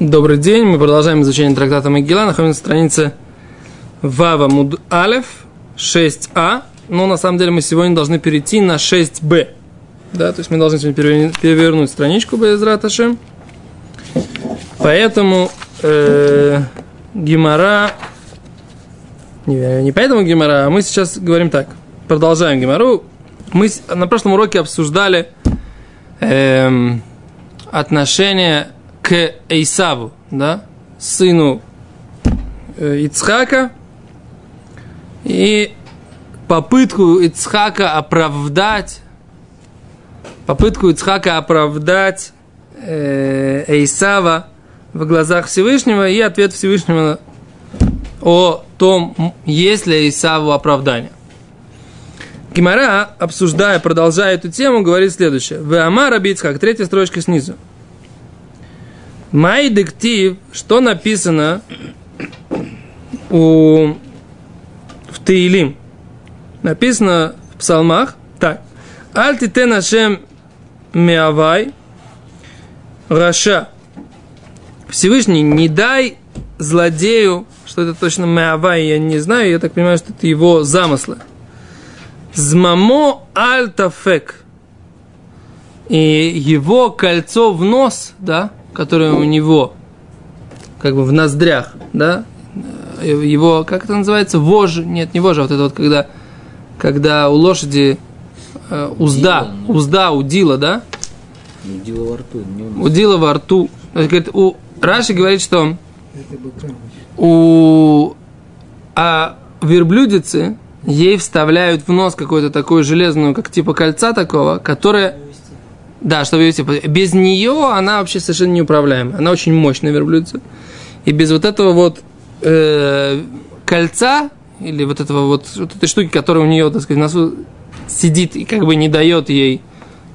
Добрый день, мы продолжаем изучение трактата Могила, находимся на странице Вава Муд Алев 6а, но на самом деле мы сегодня должны перейти на 6б. Да, то есть мы должны сегодня перевернуть страничку без Раташем. Поэтому э, Гимара, не, не поэтому Гимара, а мы сейчас говорим так, продолжаем Гимару. Мы на прошлом уроке обсуждали э, отношения к Эйсаву, да, сыну э, Ицхака, и попытку Ицхака оправдать, попытку Ицхака оправдать Эйсава в глазах Всевышнего и ответ Всевышнего о том, есть ли Исаву оправдание. Гимара, обсуждая, продолжая эту тему, говорит следующее. В Амар Ицхак, третья строчка снизу. Май диктив, что написано у, в Таилим. Написано в псалмах так. Альти те нашем миавай раша. Всевышний, не дай злодею, что это точно миавай, я не знаю, я так понимаю, что это его замыслы. Змамо альтафек. И его кольцо в нос, да, которое у него как бы в ноздрях, да, его, как это называется, вожжи, нет, не вожжи, а вот это вот, когда, когда у лошади э, узда, удила, узда, удила, да? Удила во рту. Не удила во рту. Говорит, у, Раши говорит, что у а верблюдицы ей вставляют в нос какую-то такую железную, как типа кольца такого, которое да, чтобы вести. Без нее она вообще совершенно неуправляемая. Она очень мощная верблюдица. И без вот этого вот э, кольца, или вот этого вот, вот этой штуки, которая у нее, так сказать, носу сидит и как бы не дает ей,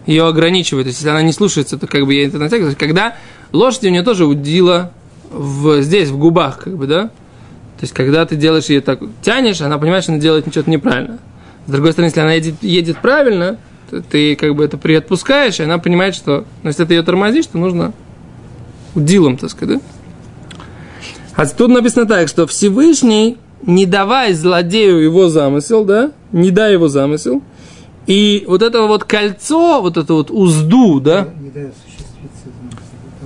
ее ограничивает. То есть, если она не слушается, то как бы ей это натягивает. Когда лошадь у нее тоже удила в, здесь, в губах, как бы, да? То есть, когда ты делаешь ее так, тянешь, она понимает, что она делает что-то неправильно. С другой стороны, если она едет, едет правильно, ты как бы это приотпускаешь, и она понимает, что ну, если ты ее тормозишь, то нужно удилом, так сказать, да? А тут написано так, что Всевышний, не давай злодею его замысел, да, не дай его замысел, и вот это вот кольцо, вот это вот узду, да,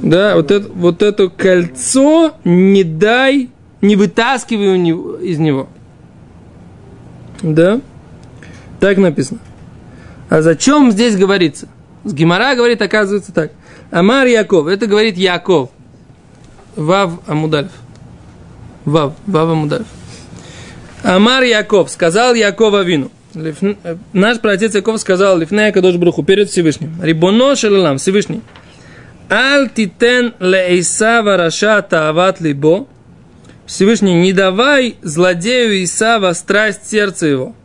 да, вот это, вот это кольцо не дай, не вытаскивай из него. Да? Так написано. А зачем здесь говорится? С Гимара говорит, оказывается так. Амар Яков, это говорит Яков. Вав Амудальф. Вав, Вав Амудальф. Амар Яков, сказал Якова вину. Наш праотец Яков сказал Лифнея Кадош Бруху перед Всевышним. Рибоно шелалам, Всевышний. Аль титен ле раша таават либо. Всевышний, не давай злодею Исава страсть сердца его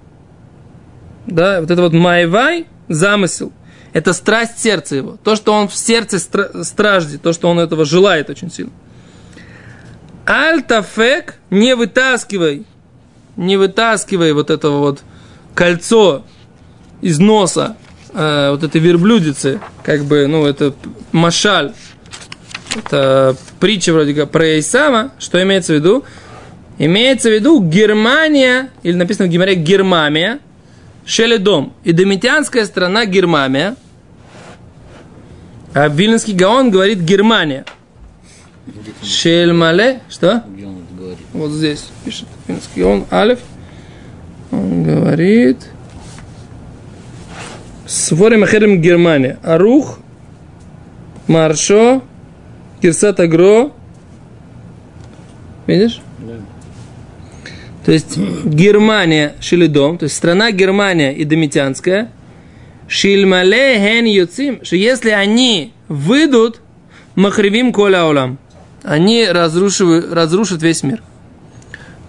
да, вот это вот майвай, замысел, это страсть сердца его, то, что он в сердце стра- страждет, то, что он этого желает очень сильно. Альтафек, не вытаскивай, не вытаскивай вот это вот кольцо из носа э, вот этой верблюдицы, как бы, ну, это машаль, это притча вроде как про Исама, что имеется в виду? Имеется в виду Германия, или написано в Гимаре Гермамия, Шеледом. И домитянская страна Германия. А Вильнинский Гаон говорит Германия. Шельмале, что? Вот здесь пишет Вильнинский Гаон, Алиф. Он говорит... Сворим Ахерем Германия. Арух, Маршо, Кирсат Агро. Видишь? То есть Германия Шилидом, то есть страна Германия и Домитянская, Шильмале хен юцим, что если они выйдут, махривим коля олам, они разрушивают, разрушат весь мир.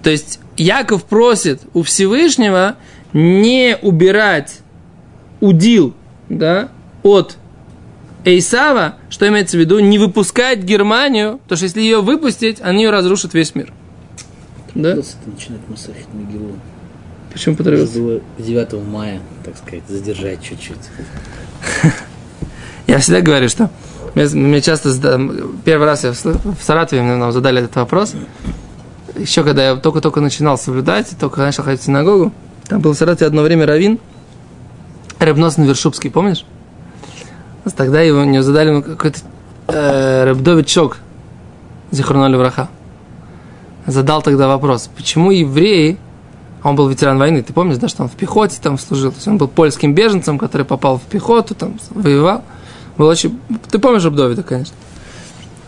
То есть Яков просит у Всевышнего не убирать удил да, от Эйсава, что имеется в виду, не выпускать Германию, потому что если ее выпустить, они ее разрушат весь мир. Да? Это начинать Масахит Мегилу. Почему поторопился? Было 9 мая, так сказать, задержать чуть-чуть. Я всегда говорю, что Мне, часто первый раз я в, Саратове мне нам задали этот вопрос. Еще когда я только-только начинал соблюдать, только начал ходить в синагогу, там был в Саратове одно время равин, Рыбносный Вершубский, помнишь? Тогда его не задали ему какой-то э, Рыбдович Шок, Зихарноли Враха. Задал тогда вопрос, почему евреи, он был ветеран войны, ты помнишь, да, что он в пехоте там служил, то есть он был польским беженцем, который попал в пехоту, там воевал. Был очень... Ты помнишь Рыбдовида, конечно.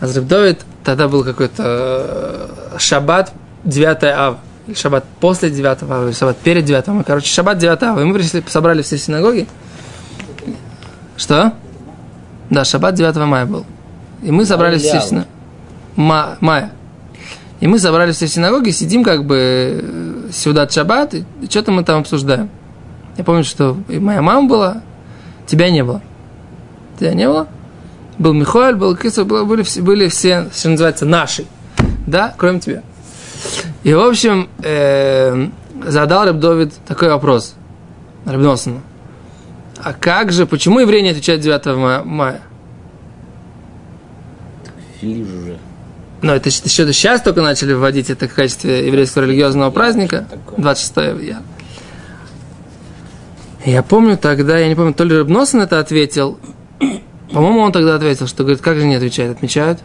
А Рыбдовид тогда был какой-то э, шаббат 9 ава. Или шаббат после 9 ава, или шаббат перед 9 ава. Короче, шаббат 9 ава. И мы пришли, собрали все синагоги. Что? Да, шаббат 9 мая был. И мы собрались все синагоги. Мая. И мы собрались все в синагоге, сидим как бы э, сюда шаббат, и что-то мы там обсуждаем. Я помню, что и моя мама была, тебя не было. Тебя не было? Был Михаил, был Кисов, были, были все, что называется, наши. Да, кроме тебя. И, в общем, э, задал Рабдовид такой вопрос. Рабносону. А как же, почему евреи не отвечают 9 ма- мая? Ввели же уже. Ну, это еще сейчас только начали вводить это в качестве еврейского религиозного праздника. Такое. 26 я. Я помню тогда, я не помню, то ли Рыбносин это ответил. По-моему, он тогда ответил, что говорит, как же не отвечают, отмечают?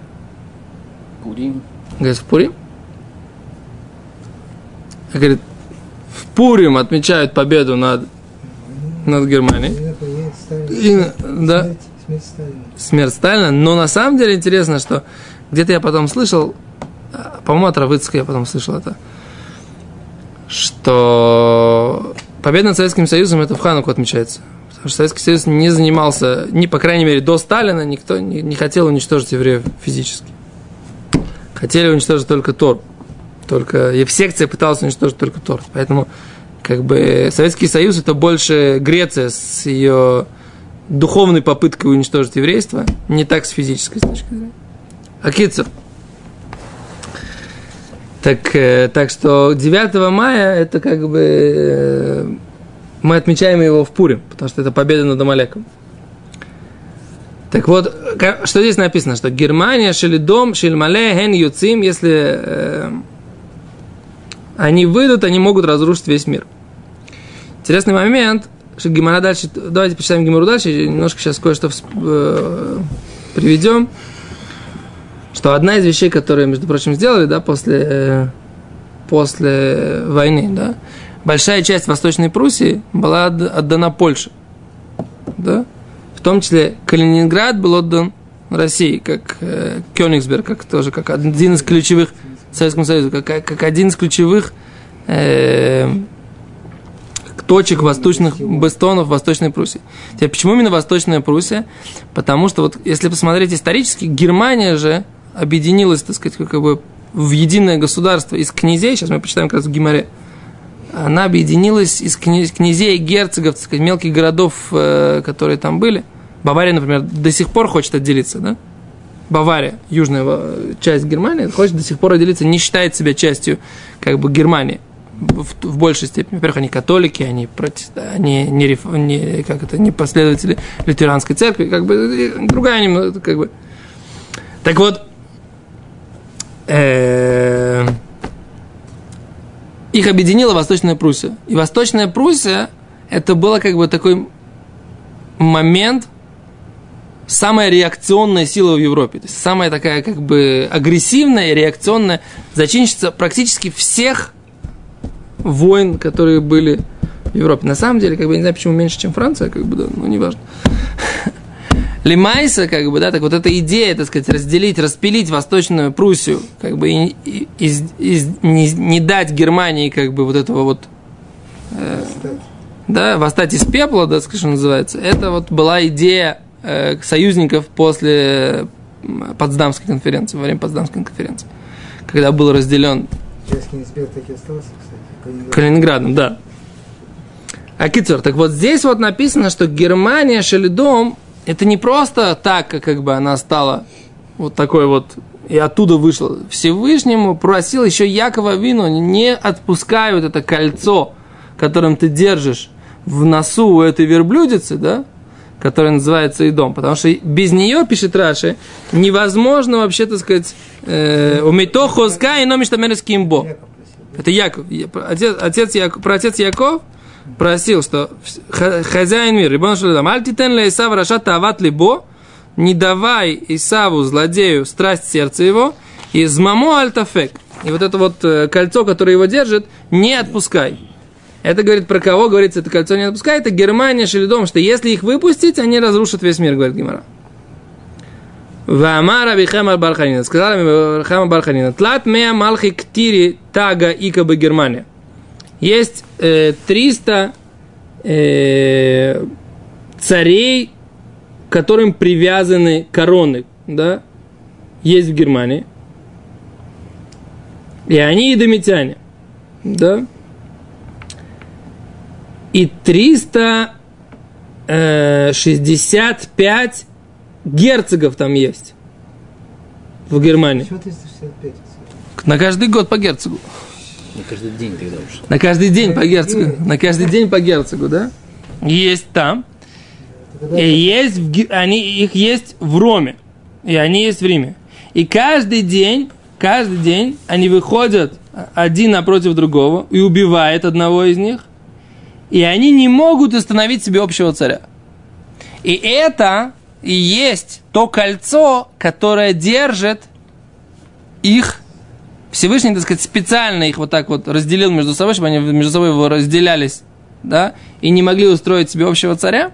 Пурим. Говорит, в Пурим? Говорит, в Пурим отмечают победу над, над Германией. И, да, Смерть, смерть Сталина. смерть Сталина. Но на самом деле интересно, что где-то я потом слышал, а, по-моему, от Равыцка я потом слышал это, что победа над Советским Союзом это в Хануку отмечается. Потому что Советский Союз не занимался, ни, по крайней мере, до Сталина никто не, не хотел уничтожить евреев физически. Хотели уничтожить только Тор. Только Евсекция пыталась уничтожить только Тор. Поэтому как бы Советский Союз это больше Греция с ее духовной попыткой уничтожить еврейство, не так с физической точки зрения. Акицер. Так, э, так что 9 мая это как бы э, мы отмечаем его в Пуре, потому что это победа над Амалеком. Так вот, что здесь написано, что Германия, Шелидом, Шельмале, Хен, Юцим, если э, они выйдут, они могут разрушить весь мир. Интересный момент, что Гимара дальше, давайте почитаем Гимару дальше, немножко сейчас кое-что э, приведем, что одна из вещей, которые, между прочим, сделали, да, после, э, после войны, да, большая часть Восточной Пруссии была отд- отдана Польше, да, в том числе Калининград был отдан России, как э, Кёнигсберг, как тоже, как один из ключевых Советскому Союзу, как, как один из ключевых э, точек восточных бастонов Восточной Пруссии. Теперь, почему именно Восточная Пруссия? Потому что вот если посмотреть исторически, Германия же объединилась, так сказать, как бы в единое государство из князей, сейчас мы почитаем как раз в Гимаре, она объединилась из кня- князей и герцогов, так сказать, мелких городов, э, которые там были. Бавария, например, до сих пор хочет отделиться, да? Бавария, южная э, часть Германии, хочет до сих пор отделиться, не считает себя частью как бы Германии в, в большей степени. Во-первых, они католики, они, протест... они не, не, как это, не последователи лютеранской церкви, как бы другая немного, как бы. Так вот, э, их объединила Восточная Пруссия. И Восточная Пруссия это было как бы такой момент, самая реакционная сила в Европе. То есть самая такая как бы агрессивная, реакционная зачинщица практически всех войн, которые были в Европе. На самом деле, как бы, я не знаю, почему меньше, чем Франция, как бы, да, ну, неважно. Лимайса, как бы, да, так вот эта идея, так сказать, разделить, распилить Восточную Пруссию, как бы, и, и- из- не, не дать Германии, как бы, вот этого вот, э, да, восстать из пепла, да, что называется, это вот была идея э, союзников после Потсдамской конференции, во время Потсдамской конференции, когда был разделен и остался, кстати. Калининград. Калининградом, да. А Китер, так вот здесь вот написано, что Германия Шелидом это не просто так, как, бы она стала вот такой вот и оттуда вышла. Всевышнему просил еще Якова Вину, не отпускай вот это кольцо, которым ты держишь в носу у этой верблюдицы, да, которая называется Идом. Потому что без нее, пишет Раши, невозможно вообще, так сказать, э, умито хозка и номишта кимбо. Яков просил. Это Яков. Отец, отец Яков, про отец Яков просил, что хозяин мира, Рибон Шалидам, альтитен ле Исав рашат ават либо, не давай Исаву, злодею, страсть сердца его, из мамо альтафек. И вот это вот э, кольцо, которое его держит, не отпускай. Это говорит про кого, говорится, это кольцо не отпускай, это Германия Шелидом, что если их выпустить, они разрушат весь мир, говорит Гимара. Вамара Бихама Барханина. Сказала мне Хама Барханина. Тлат мея малхи ктири тага ика бы Германия. Есть э, 300 э, царей, к которым привязаны короны, да, есть в Германии. И они идомитяне, да. И 365 герцогов там есть в Германии. Почему 365? На каждый год по герцогу. Не каждый день тогда уж. На каждый день по герцогу. На каждый день по герцогу, да? Есть там. И есть в, они, их есть в Роме. И они есть в Риме. И каждый день, каждый день они выходят один напротив другого и убивают одного из них. И они не могут установить себе общего царя. И это и есть то кольцо, которое держит их Всевышний, так сказать, специально их вот так вот разделил между собой, чтобы они между собой его разделялись, да, и не могли устроить себе общего царя,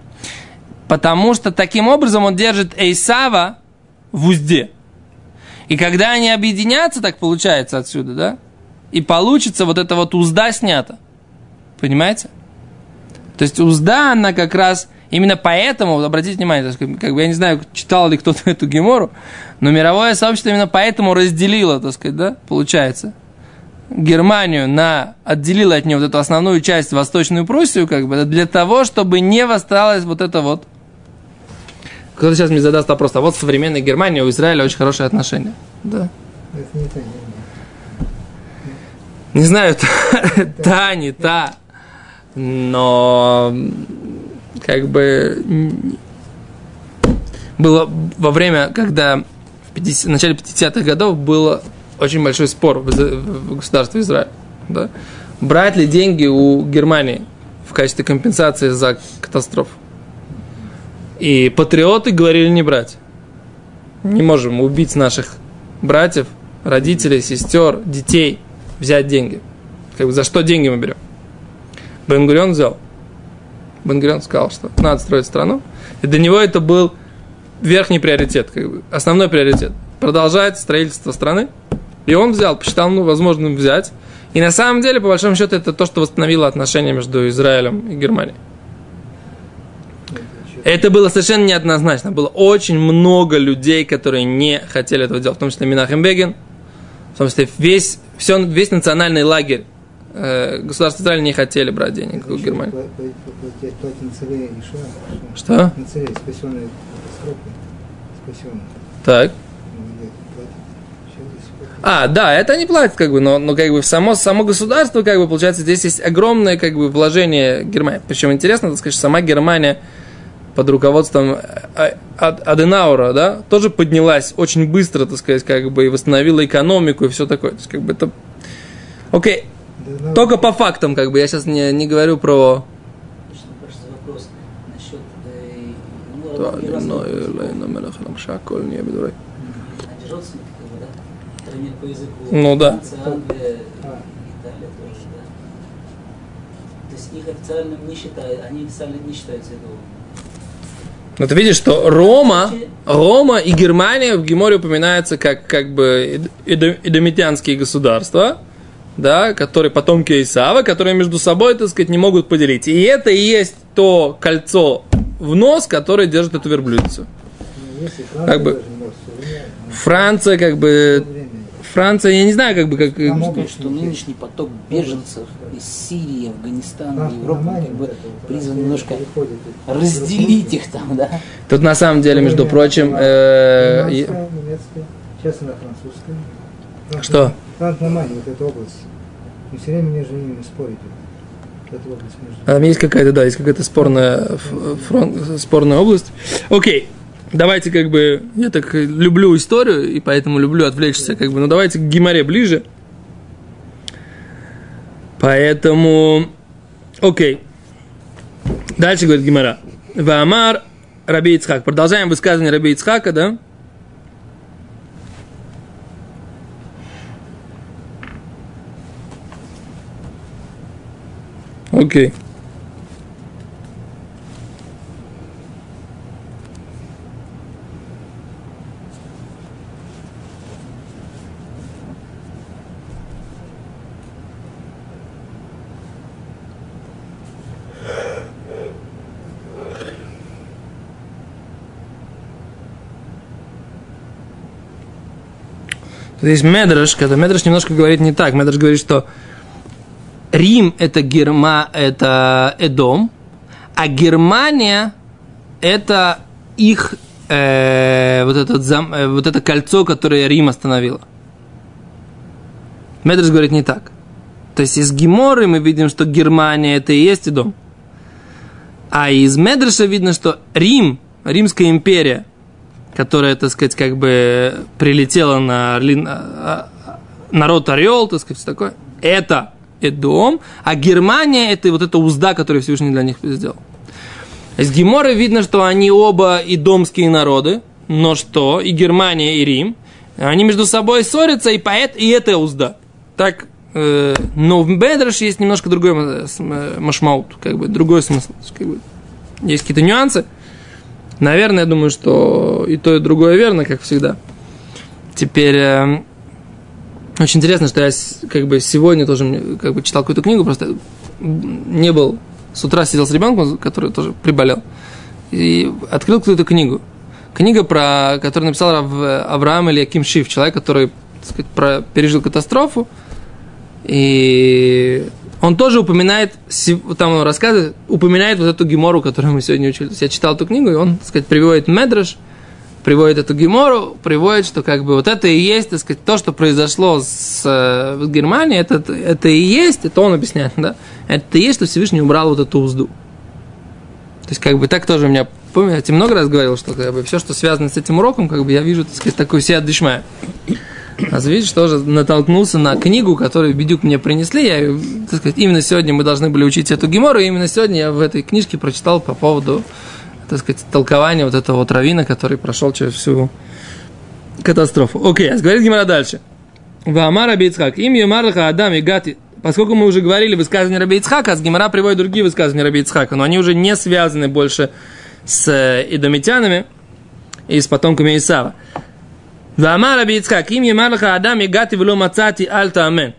потому что таким образом он держит Эйсава в узде. И когда они объединятся, так получается отсюда, да, и получится вот эта вот узда снята. Понимаете? То есть узда, она как раз именно поэтому, обратите внимание, как бы я не знаю, читал ли кто-то эту гемору, но мировое сообщество именно поэтому разделило, так сказать, да, получается, Германию на, отделило от нее вот эту основную часть, Восточную Пруссию, как бы, для того, чтобы не воссталось вот это вот. Кто-то сейчас мне задаст вопрос, а вот в современной Германии у Израиля очень хорошие отношения. Да. Это не та, не, знаю, та, та, не та, но как бы было во время, когда 50 в начале 50-х годов был очень большой спор в, государстве Израиль. Да? Брать ли деньги у Германии в качестве компенсации за катастрофу? И патриоты говорили не брать. Не можем убить наших братьев, родителей, сестер, детей, взять деньги. Как бы за что деньги мы берем? Бенгурион взял. Бенгурион сказал, что надо строить страну. И для него это был верхний приоритет, как бы, основной приоритет. Продолжать строительство страны. И он взял, посчитал, ну, возможным взять. И на самом деле, по большому счету, это то, что восстановило отношения между Израилем и Германией. Это было совершенно неоднозначно. Было очень много людей, которые не хотели этого делать, в том числе Минахем Бегин, в том числе весь, все, весь национальный лагерь э, государства Израиля не хотели брать денег у Германии. Что? Так. Ну. А, да, это они платят, как бы, но, но как бы само, само государство, как бы, получается, здесь есть огромное, как бы, вложение Германии. Причем интересно, так сказать, что сама Германия под руководством э, Ад- Аденаура, да, тоже поднялась очень быстро, так сказать, как бы, и восстановила экономику и все такое. То есть, как бы, это... Окей, только по фактам, как бы, я сейчас не, не говорю про... Конечно, кажется, вопрос насчет... э, ну, Да, разных разных ну, языков. э, ну, мелах, нам родственники, как бы, да? Которые по языку. Ну, да. Этого. Ну, ты видишь, что Рома, Рома и Германия в Геморе упоминаются как, как бы идо- идомитянские государства, да, которые потомки Исава, которые между собой, так сказать, не могут поделить. И это и есть то кольцо в нос, которое держит эту верблюдицу. как бы- Франция, как бы. Франция, я не знаю, как бы, как... Там что идти. нынешний поток беженцев из Сирии, Афганистана, Европы, как бы призван немножко разделить их там, да? Тут на самом деле, между прочим, э, сейчас она французская. Франк- Что? Франк-Мамани, вот эта область. Мы все время между ними спорить. Там есть какая-то, да, есть какая-то спорная, фронт, спорная область. Окей, давайте как бы, я так люблю историю, и поэтому люблю отвлечься, как бы, но давайте к Гимаре ближе. Поэтому, окей. Дальше говорит Гимара. Ваамар Раби Ицхак. Продолжаем высказывание Раби Ицхака, да? Окей. Здесь Медраш, когда Медраш немножко говорит не так. Медраш говорит, что Рим – это Герма, это Эдом, а Германия – это их э, вот, этот зам, э, вот это кольцо, которое Рим остановило. Медраш говорит не так. То есть из Геморы мы видим, что Германия – это и есть Эдом. А из Медраша видно, что Рим, Римская империя, которая, так сказать, как бы прилетела на орли- а- а- народ Орел, так сказать, всё такое, это Эдом, а Германия это вот эта узда, которую Всевышний для них сделал. Из Гемора видно, что они оба и домские народы, но что и Германия, и Рим, они между собой ссорятся, и поэт, и это узда. Так, э, но в Бедраш есть немножко другой м- машмаут, как бы другой смысл. Как бы, есть какие-то нюансы. Наверное, я думаю, что и то, и другое верно, как всегда. Теперь э, очень интересно, что я как бы сегодня тоже как бы читал какую-то книгу, просто не был с утра сидел с ребенком, который тоже приболел, и открыл какую-то книгу. Книга, про, которую написал Авраам или Аким Шиф, человек, который так сказать, пережил катастрофу, и он тоже упоминает, там он рассказывает, упоминает вот эту гемору, которую мы сегодня учились. Я читал эту книгу, и он, так сказать, приводит Медраш, приводит эту гемору, приводит, что как бы вот это и есть, так сказать, то, что произошло с, э, в Германии, это, это и есть, это он объясняет, да, это и есть, что Всевышний убрал вот эту узду. То есть, как бы так тоже у меня, тебе много раз говорил, что как бы, все, что связано с этим уроком, как бы я вижу, так сказать, такой сиат дышмая. А видишь, тоже натолкнулся на книгу, которую Бедюк мне принесли. Я, так сказать, именно сегодня мы должны были учить эту гемору, и именно сегодня я в этой книжке прочитал по поводу, так сказать, толкования вот этого вот равина, который прошел через всю катастрофу. Окей, а говорит Гемора дальше. Ваамар Раби Ицхак. Им Юмарлаха Адам и Гати. Поскольку мы уже говорили высказывания Раби Ицхака, с Гемора приводит другие высказывания Раби Ицхака, но они уже не связаны больше с э, идомитянами и с потомками Исава. Ваамар Раби Ицхак. Им Юмарлаха Адам и Гати вло мацати альта амен.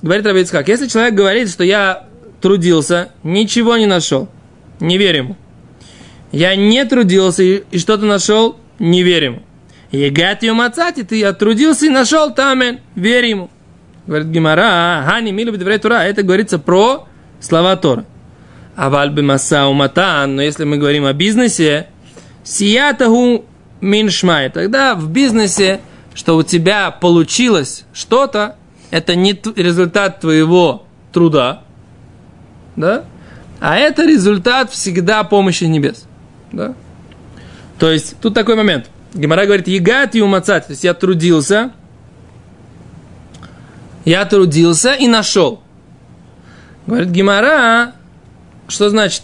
Говорит Раби Ицхак. Если человек говорит, что я трудился, ничего не нашел, не верь ему. Я не трудился и, что-то нашел, не верь ему. Егат ее мацати, ты отрудился и нашел тамен, верь ему. Говорит Гимара, хани бедврей тура, это говорится про слова Тора. А вальбы маса уматан, но если мы говорим о бизнесе, сиятаху миншмай, тогда в бизнесе, что у тебя получилось что-то, это не результат твоего труда, да? А это результат всегда помощи небес. Да? То есть, тут такой момент. Гемора говорит, егат и умацать. То есть, я трудился, я трудился и нашел. Говорит Гемора, что значит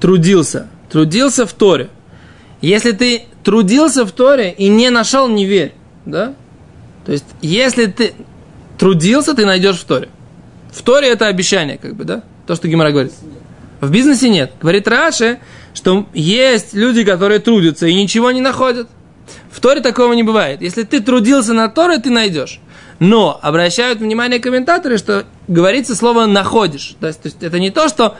трудился? Трудился в Торе. Если ты трудился в Торе и не нашел, не верь. Да? То есть, если ты трудился, ты найдешь в Торе. В Торе это обещание, как бы, да? То, что Гимара говорит. В бизнесе нет. Говорит Раши, что есть люди, которые трудятся и ничего не находят. В Торе такого не бывает. Если ты трудился на Торе, ты найдешь. Но обращают внимание комментаторы, что говорится слово «находишь». То есть, то есть это не то, что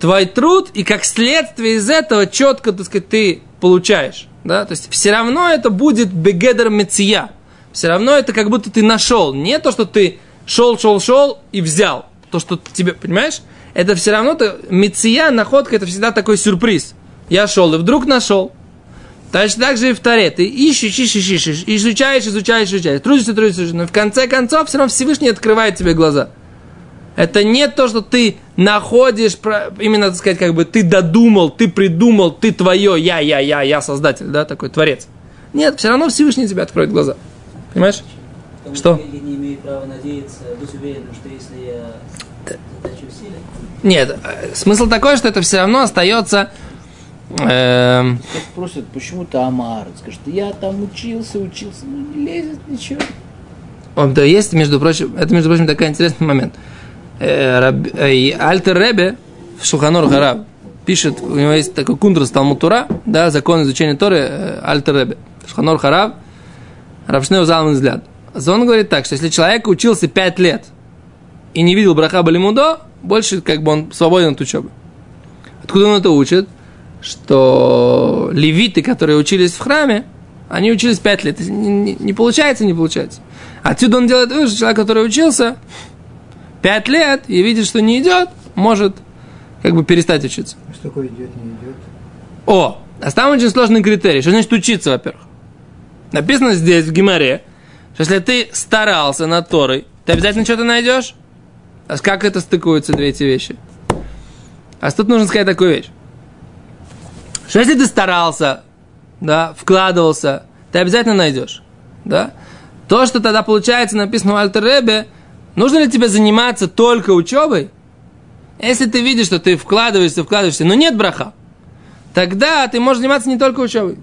твой труд, и как следствие из этого четко, так сказать, ты получаешь. Да? То есть все равно это будет бегедер меция. Все равно это как будто ты нашел. Не то, что ты шел, шел, шел и взял. То, что тебе, понимаешь? Это все равно, то, меция, находка, это всегда такой сюрприз. Я шел и вдруг нашел. Точно так же и в Таре. Ты ищешь, ищешь, ищешь, изучаешь, изучаешь, изучаешь. Трудишься, трудишься, трудишься. Но в конце концов все равно Всевышний открывает тебе глаза. Это не то, что ты находишь, именно, так сказать, как бы ты додумал, ты придумал, ты твое, я, я, я, я создатель, да, такой творец. Нет, все равно Всевышний тебе откроет глаза. Понимаешь? Потому Что? я не имею права надеяться, быть уверенным, что если я Нет, э, смысл такой, что это все равно остается... эм, Кто спросит, почему ты Амар? Скажет, я там учился, учился, ну не лезет ничего. Он, да, есть, между прочим, это, между прочим, такой интересный момент. Э, Раб- э, Альтер Ребе в Шуханор Хараб пишет, у него есть такой кундрас Талмутура, да, закон изучения Торы э, Альтер Ребе. Шуханор Хараб, Рабшнеу Залман взгляд. Он говорит так, что если человек учился 5 лет и не видел браха Балимудо, больше как бы он свободен от учебы. Откуда он это учит? Что левиты, которые учились в храме, они учились 5 лет. Не, не- не получается, не получается. Отсюда он делает вывод, что человек, который учился 5 лет и видит, что не идет, может как бы перестать учиться. А Что такое идет, не идет? О, а там очень сложный критерий. Что значит учиться, во-первых? Написано здесь, в Гимаре, что если ты старался над Торой, ты обязательно что-то найдешь? А как это стыкуются две эти вещи? А тут нужно сказать такую вещь. Что если ты старался, да, вкладывался, ты обязательно найдешь, да? То, что тогда получается написано в Альтер нужно ли тебе заниматься только учебой? Если ты видишь, что ты вкладываешься, вкладываешься, но нет браха, тогда ты можешь заниматься не только учебой.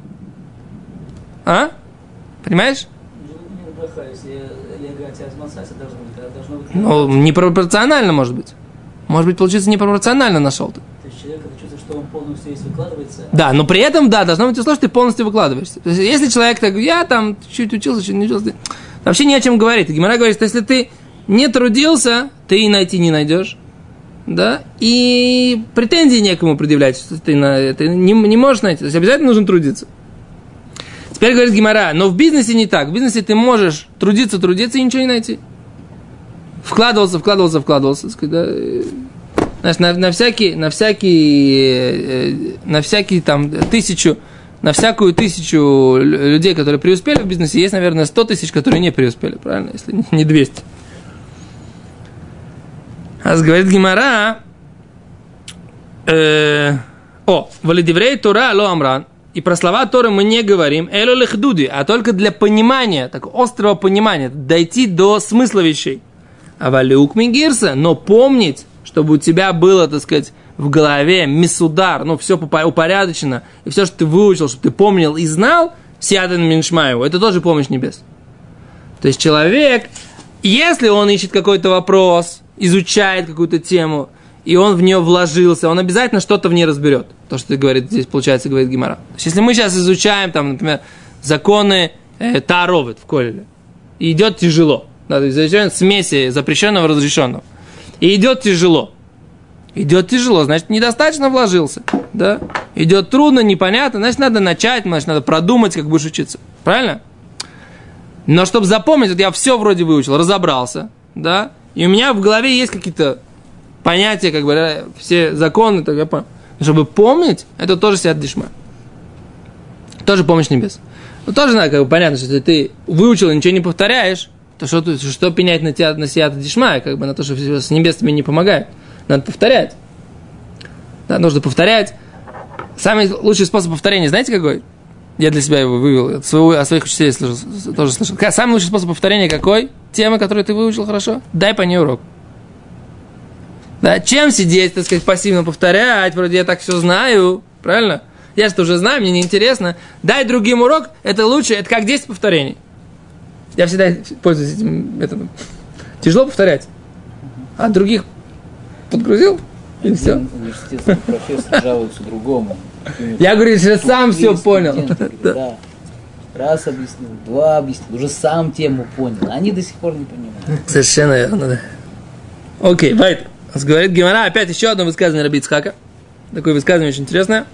А? Понимаешь? не браха, если быть, тогда должно быть... Ну, непропорционально, может быть. Может быть, получится непропорционально нашел ты. То есть человек, чувствует, что он полностью весь выкладывается, Да, но при этом, да, должно быть условие, что ты полностью выкладываешься. То есть, если человек так, я там чуть учился, чуть не учился, вообще ни о чем говорит. Гимара говорит, что если ты не трудился, ты и найти не найдешь. Да, и претензии некому предъявлять, что ты, на, ты не, не можешь найти. То есть обязательно нужно трудиться. Теперь говорит Гимара, но в бизнесе не так. В бизнесе ты можешь трудиться, трудиться и ничего не найти. Вкладывался, вкладывался, вкладывался. так сказать, да, и знаешь, на, на всякий, на всякий, э, на всякий там тысячу, на всякую тысячу лю- людей, которые преуспели в бизнесе, есть, наверное, 100 тысяч, которые не преуспели, правильно, если не- не 200. А говорит Гимара, э, о, валидеврей Тура ло амран, и про слова Торы мы не говорим, лехдуди, а только для понимания, так острого понимания, дойти до смысла вещей. А валюк мигирса, но помнить, чтобы у тебя было, так сказать, в голове мисудар, ну, все упорядочено, и все, что ты выучил, чтобы ты помнил и знал, сяден миншмаеву, это тоже помощь небес. То есть человек, если он ищет какой-то вопрос, изучает какую-то тему, и он в нее вложился, он обязательно что-то в ней разберет. То, что говорит здесь, получается, говорит Гимара. Если мы сейчас изучаем, там, например, законы э, Таровит в Колеле, и идет тяжело, да, то есть смеси запрещенного и разрешенного, и идет тяжело, идет тяжело, значит, недостаточно вложился, да, идет трудно, непонятно, значит, надо начать, значит, надо продумать, как будешь учиться, правильно? Но чтобы запомнить, вот я все вроде выучил, разобрался, да, и у меня в голове есть какие-то понятия, как бы, да, все законы, так я понял. Чтобы помнить, это тоже сиат дишма. Тоже помощь небес. Ну, тоже надо, как бы, понятно, что если ты выучил и ничего не повторяешь, то что, что пенять на тебя, на сиат дишма, как бы, на то, что с небес тебе не помогает. Надо повторять. Да, нужно повторять. Самый лучший способ повторения, знаете какой? Я для себя его вывел, от своего, от своих учителей слышал, тоже слышал. Самый лучший способ повторения какой? Тема, которую ты выучил хорошо? Дай по ней урок. Да, чем сидеть, так сказать, пассивно повторять, вроде я так все знаю, правильно? Я же уже знаю, мне неинтересно. Дай другим урок, это лучше, это как 10 повторений. Я всегда пользуюсь этим методом. Тяжело повторять. А других подгрузил, и все. Университетский профессор жалуется другому. Я говорю, что сам все понял. Да. Раз объяснил, два объяснил, уже сам тему понял. Они до сих пор не понимают. Совершенно верно, да. Окей, Вайт. Говорит Гимара, опять еще одно высказывание Раби Ицхака. Такое высказывание очень интересное.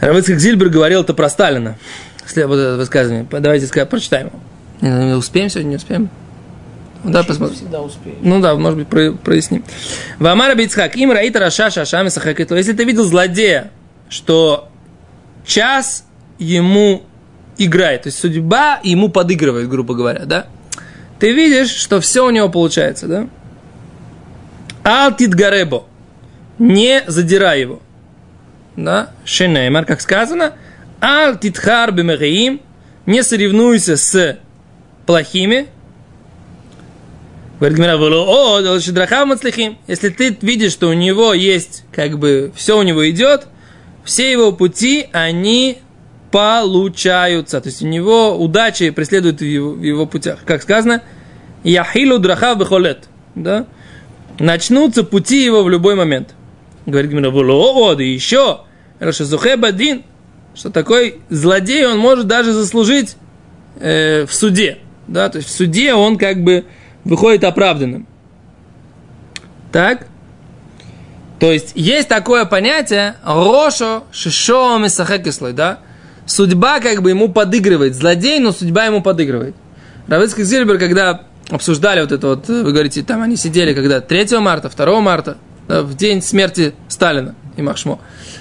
Раби Ицхак Зильбер говорил это про Сталина. Вот это высказывание. Давайте прочитаем. Не, ну, успеем сегодня, не успеем? Ну, да, посмотрим. Всегда успеешь. Ну да, может быть, про- проясним. Вамара Бицхак, им раита раша шашами сахакиту. Если ты видел злодея, что час ему играет, то есть судьба ему подыгрывает, грубо говоря, да? Ты видишь, что все у него получается, да? Алтит гаребо. Не задирай его. Да? Шенеймар, как сказано. Алтитхар бемереим. Не соревнуйся с плохими. Говорит Гмира, о, шедрахав мацлихим. Если ты видишь, что у него есть, как бы, все у него идет, все его пути, они получаются. То есть у него удачи преследуют в его, в его путях. Как сказано, яхилу драхав бехолет. Да? Начнутся пути его в любой момент. Говорит Гмира, о, да еще, Рашазухе Бадин, что такой злодей, он может даже заслужить э, в суде. Да? То есть в суде он как бы выходит оправданным. Так? То есть есть такое понятие Рошо Шишо Мисахекислой, да? Судьба как бы ему подыгрывает. Злодей, но судьба ему подыгрывает. Равицкий Зильбер, когда обсуждали вот это вот, вы говорите, там они сидели когда 3 марта, 2 марта, да, в день смерти Сталина и Махшмо,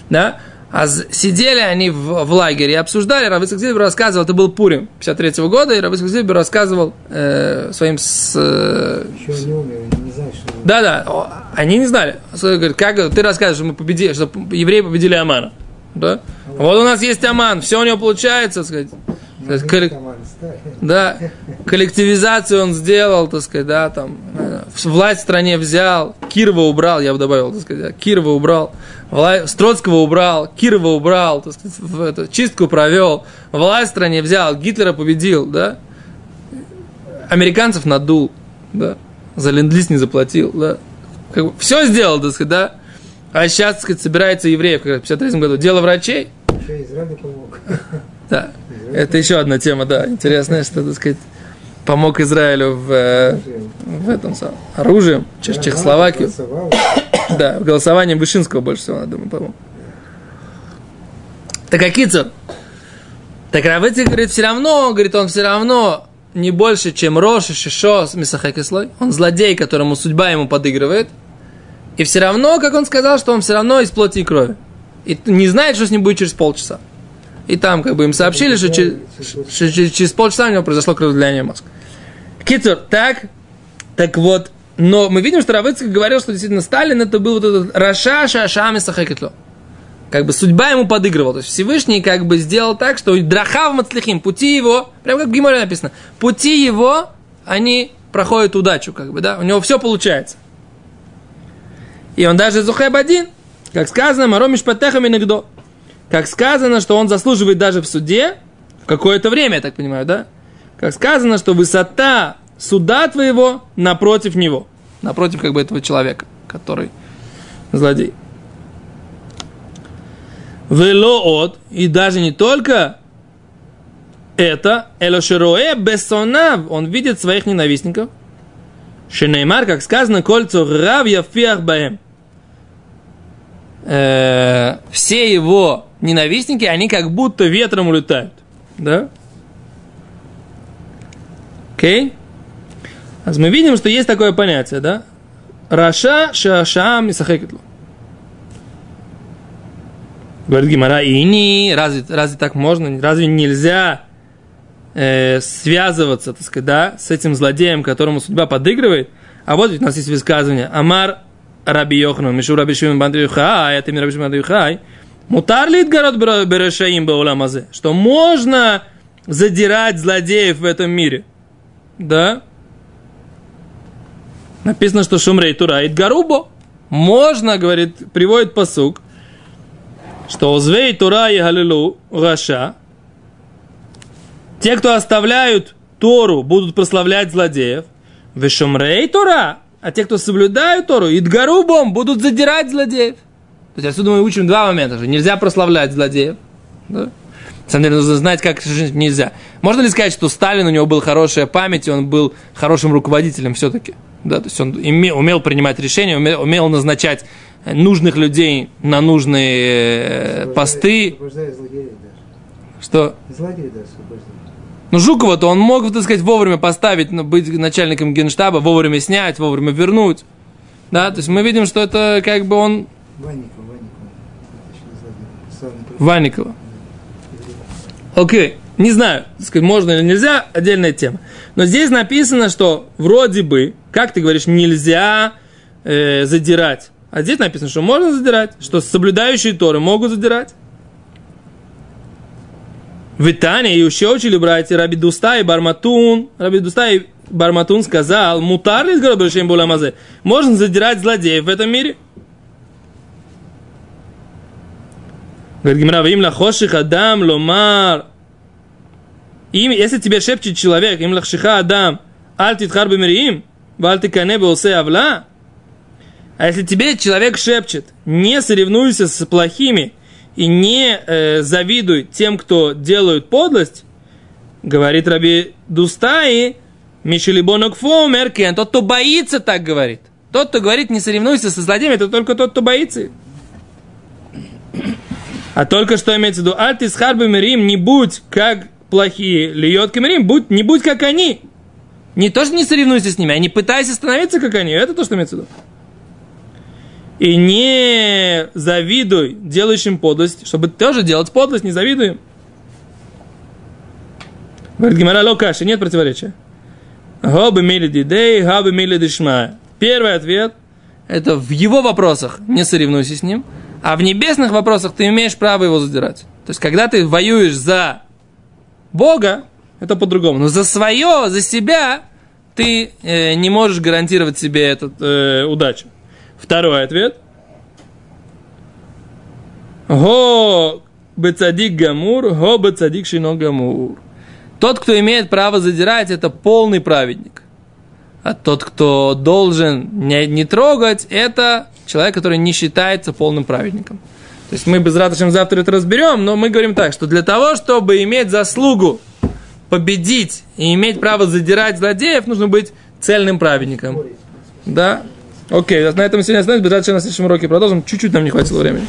да, а сидели они в, в лагере и обсуждали, Равицкак Зильбер рассказывал, это был Пурим 53 -го года, и Равицкак Зильбер рассказывал э, своим... С, э, Еще не умер, не знаю, что... Да, да, они не знали. Говорит, как ты рассказываешь, что мы победили, что евреи победили Амана. Да? Вот у нас есть Аман, все у него получается, сказать. Да, коллективизацию он сделал, так сказать, да, там, э, власть в стране взял, Кирова убрал, я бы добавил, так сказать, да, Кирова убрал, вла- Строцкого убрал, Кирова убрал, так сказать, в эту, чистку провел, власть в стране взял, Гитлера победил, да, американцев надул, да, за ленд не заплатил, да, как бы, все сделал, так сказать, да, а сейчас, так сказать, собирается евреев, как в 53 году, дело врачей, Еще Израиль помог. да, это еще одна тема, да, интересная, что, так сказать, помог Израилю в, э, в этом самом оружием, через Чехословакию. Да, голосованием Вышинского больше всего, я думаю, помог. Так а Кицер? Так Равыцкий говорит, все равно, говорит, он все равно не больше, чем Роша, Шишо, Мисахекислой. Он злодей, которому судьба ему подыгрывает. И все равно, как он сказал, что он все равно из плоти и крови. И не знает, что с ним будет через полчаса. И там как бы им сообщили, что через, что через- полчаса у него произошло кровоизлияние мозга. Кицур, так, так вот, но мы видим, что Равыцкий говорил, что действительно Сталин это был вот этот Раша Шашами Сахакитло. Как бы судьба ему подыгрывала. То есть Всевышний как бы сделал так, что Драхав Мацлихим, пути его, прям как в Гиморе написано, пути его, они проходят удачу, как бы, да, у него все получается. И он даже Зухеб один, как сказано, Маромиш Патехам иногда. Как сказано, что он заслуживает даже в суде, какое-то время, я так понимаю, да? Как сказано, что высота суда твоего напротив него. Напротив как бы этого человека, который злодей. Вело от, и даже не только это, Элошероэ бессонав, он видит своих ненавистников. Шенеймар, как сказано, кольцо рав яфиах баем. Э, Все его ненавистники, они как будто ветром улетают. Да? Окей? А мы видим, что есть такое понятие, да? Раша шашам и сахекетлу. Говорит Гимара, и не, разве, разве так можно, разве нельзя э, связываться, так сказать, да, с этим злодеем, которому судьба подыгрывает? А вот ведь у нас есть высказывание. Амар Раби Йохану, Мишу Раби Шимон Бандри Юхай, это Раби Шимон Бандри Юхай, Мутар лит город Берешаим Бауламазе, что можно задирать злодеев в этом мире. Да? Написано, что Шумрей Тура Гарубо. Можно, говорит, приводит посук, что Узвей Тура и Галилу Раша, те, кто оставляют Тору, будут прославлять злодеев. Вешумрей Тура, а те, кто соблюдают Тору, Идгарубом, будут задирать злодеев. То есть отсюда мы учим два момента, что нельзя прославлять злодеев. Да? На самом деле нужно знать, как жить нельзя. Можно ли сказать, что Сталин, у него была хорошая память, и он был хорошим руководителем все-таки? Да, то есть он имел, умел принимать решения, умел, умел назначать нужных людей на нужные э, посты. Освобождает злодеев даже. Что? Злодеев даже. Ну, Жукова-то он мог, так сказать, вовремя поставить, ну, быть начальником генштаба, вовремя снять, вовремя вернуть. Да, то есть мы видим, что это как бы он. Точно Ванникова. Окей, не знаю, сказать, можно или нельзя, отдельная тема. Но здесь написано, что вроде бы, как ты говоришь, нельзя э, задирать. А здесь написано, что можно задирать, что соблюдающие Торы могут задирать. В Итане и еще учили братья Раби Дуста и Барматун. Раби Дуста и Барматун сказал, мутар ли с Буламазе? Можно задирать злодеев в этом мире? Говорит Гимра, им лахоших адам ломар. Им, если тебе шепчет человек, им лахшиха адам, аль титхар бемириим, валь тикане беосе авла. А если тебе человек шепчет, не соревнуйся с плохими и не э, завидуй тем, кто делают подлость, говорит Раби Дустаи, Мишелибонок Фомеркен, тот, кто боится, так говорит. Тот, кто говорит, не соревнуйся со злодеями, это только тот, кто боится. А только что имеется в виду, альтис харбами Рим, не будь как плохие льетками Рим, будь, не будь как они. Не то, что не соревнуйся с ними, а не пытайся становиться как они. Это то, что имеется в виду. И не завидуй делающим подлость, чтобы тоже делать подлость, не завидуй. Говорит Гимара Локаши, нет противоречия. Хобы мили дидей, хобы мили дишма. Первый ответ – это в его вопросах не соревнуйся с ним, а в небесных вопросах ты имеешь право его задирать. То есть, когда ты воюешь за Бога, это по-другому. Но за свое, за себя ты э, не можешь гарантировать себе эту э, удачу. Второй ответ. Го бецадик гамур, го бецадик шино гамур. Тот, кто имеет право задирать, это полный праведник. А тот, кто должен не, не трогать, это человек, который не считается полным праведником. То есть мы без радости завтра это разберем, но мы говорим так, что для того, чтобы иметь заслугу победить и иметь право задирать злодеев, нужно быть цельным праведником. Да? Окей, на этом сегодня остановимся. Без на следующем уроке продолжим. Чуть-чуть нам не хватило времени.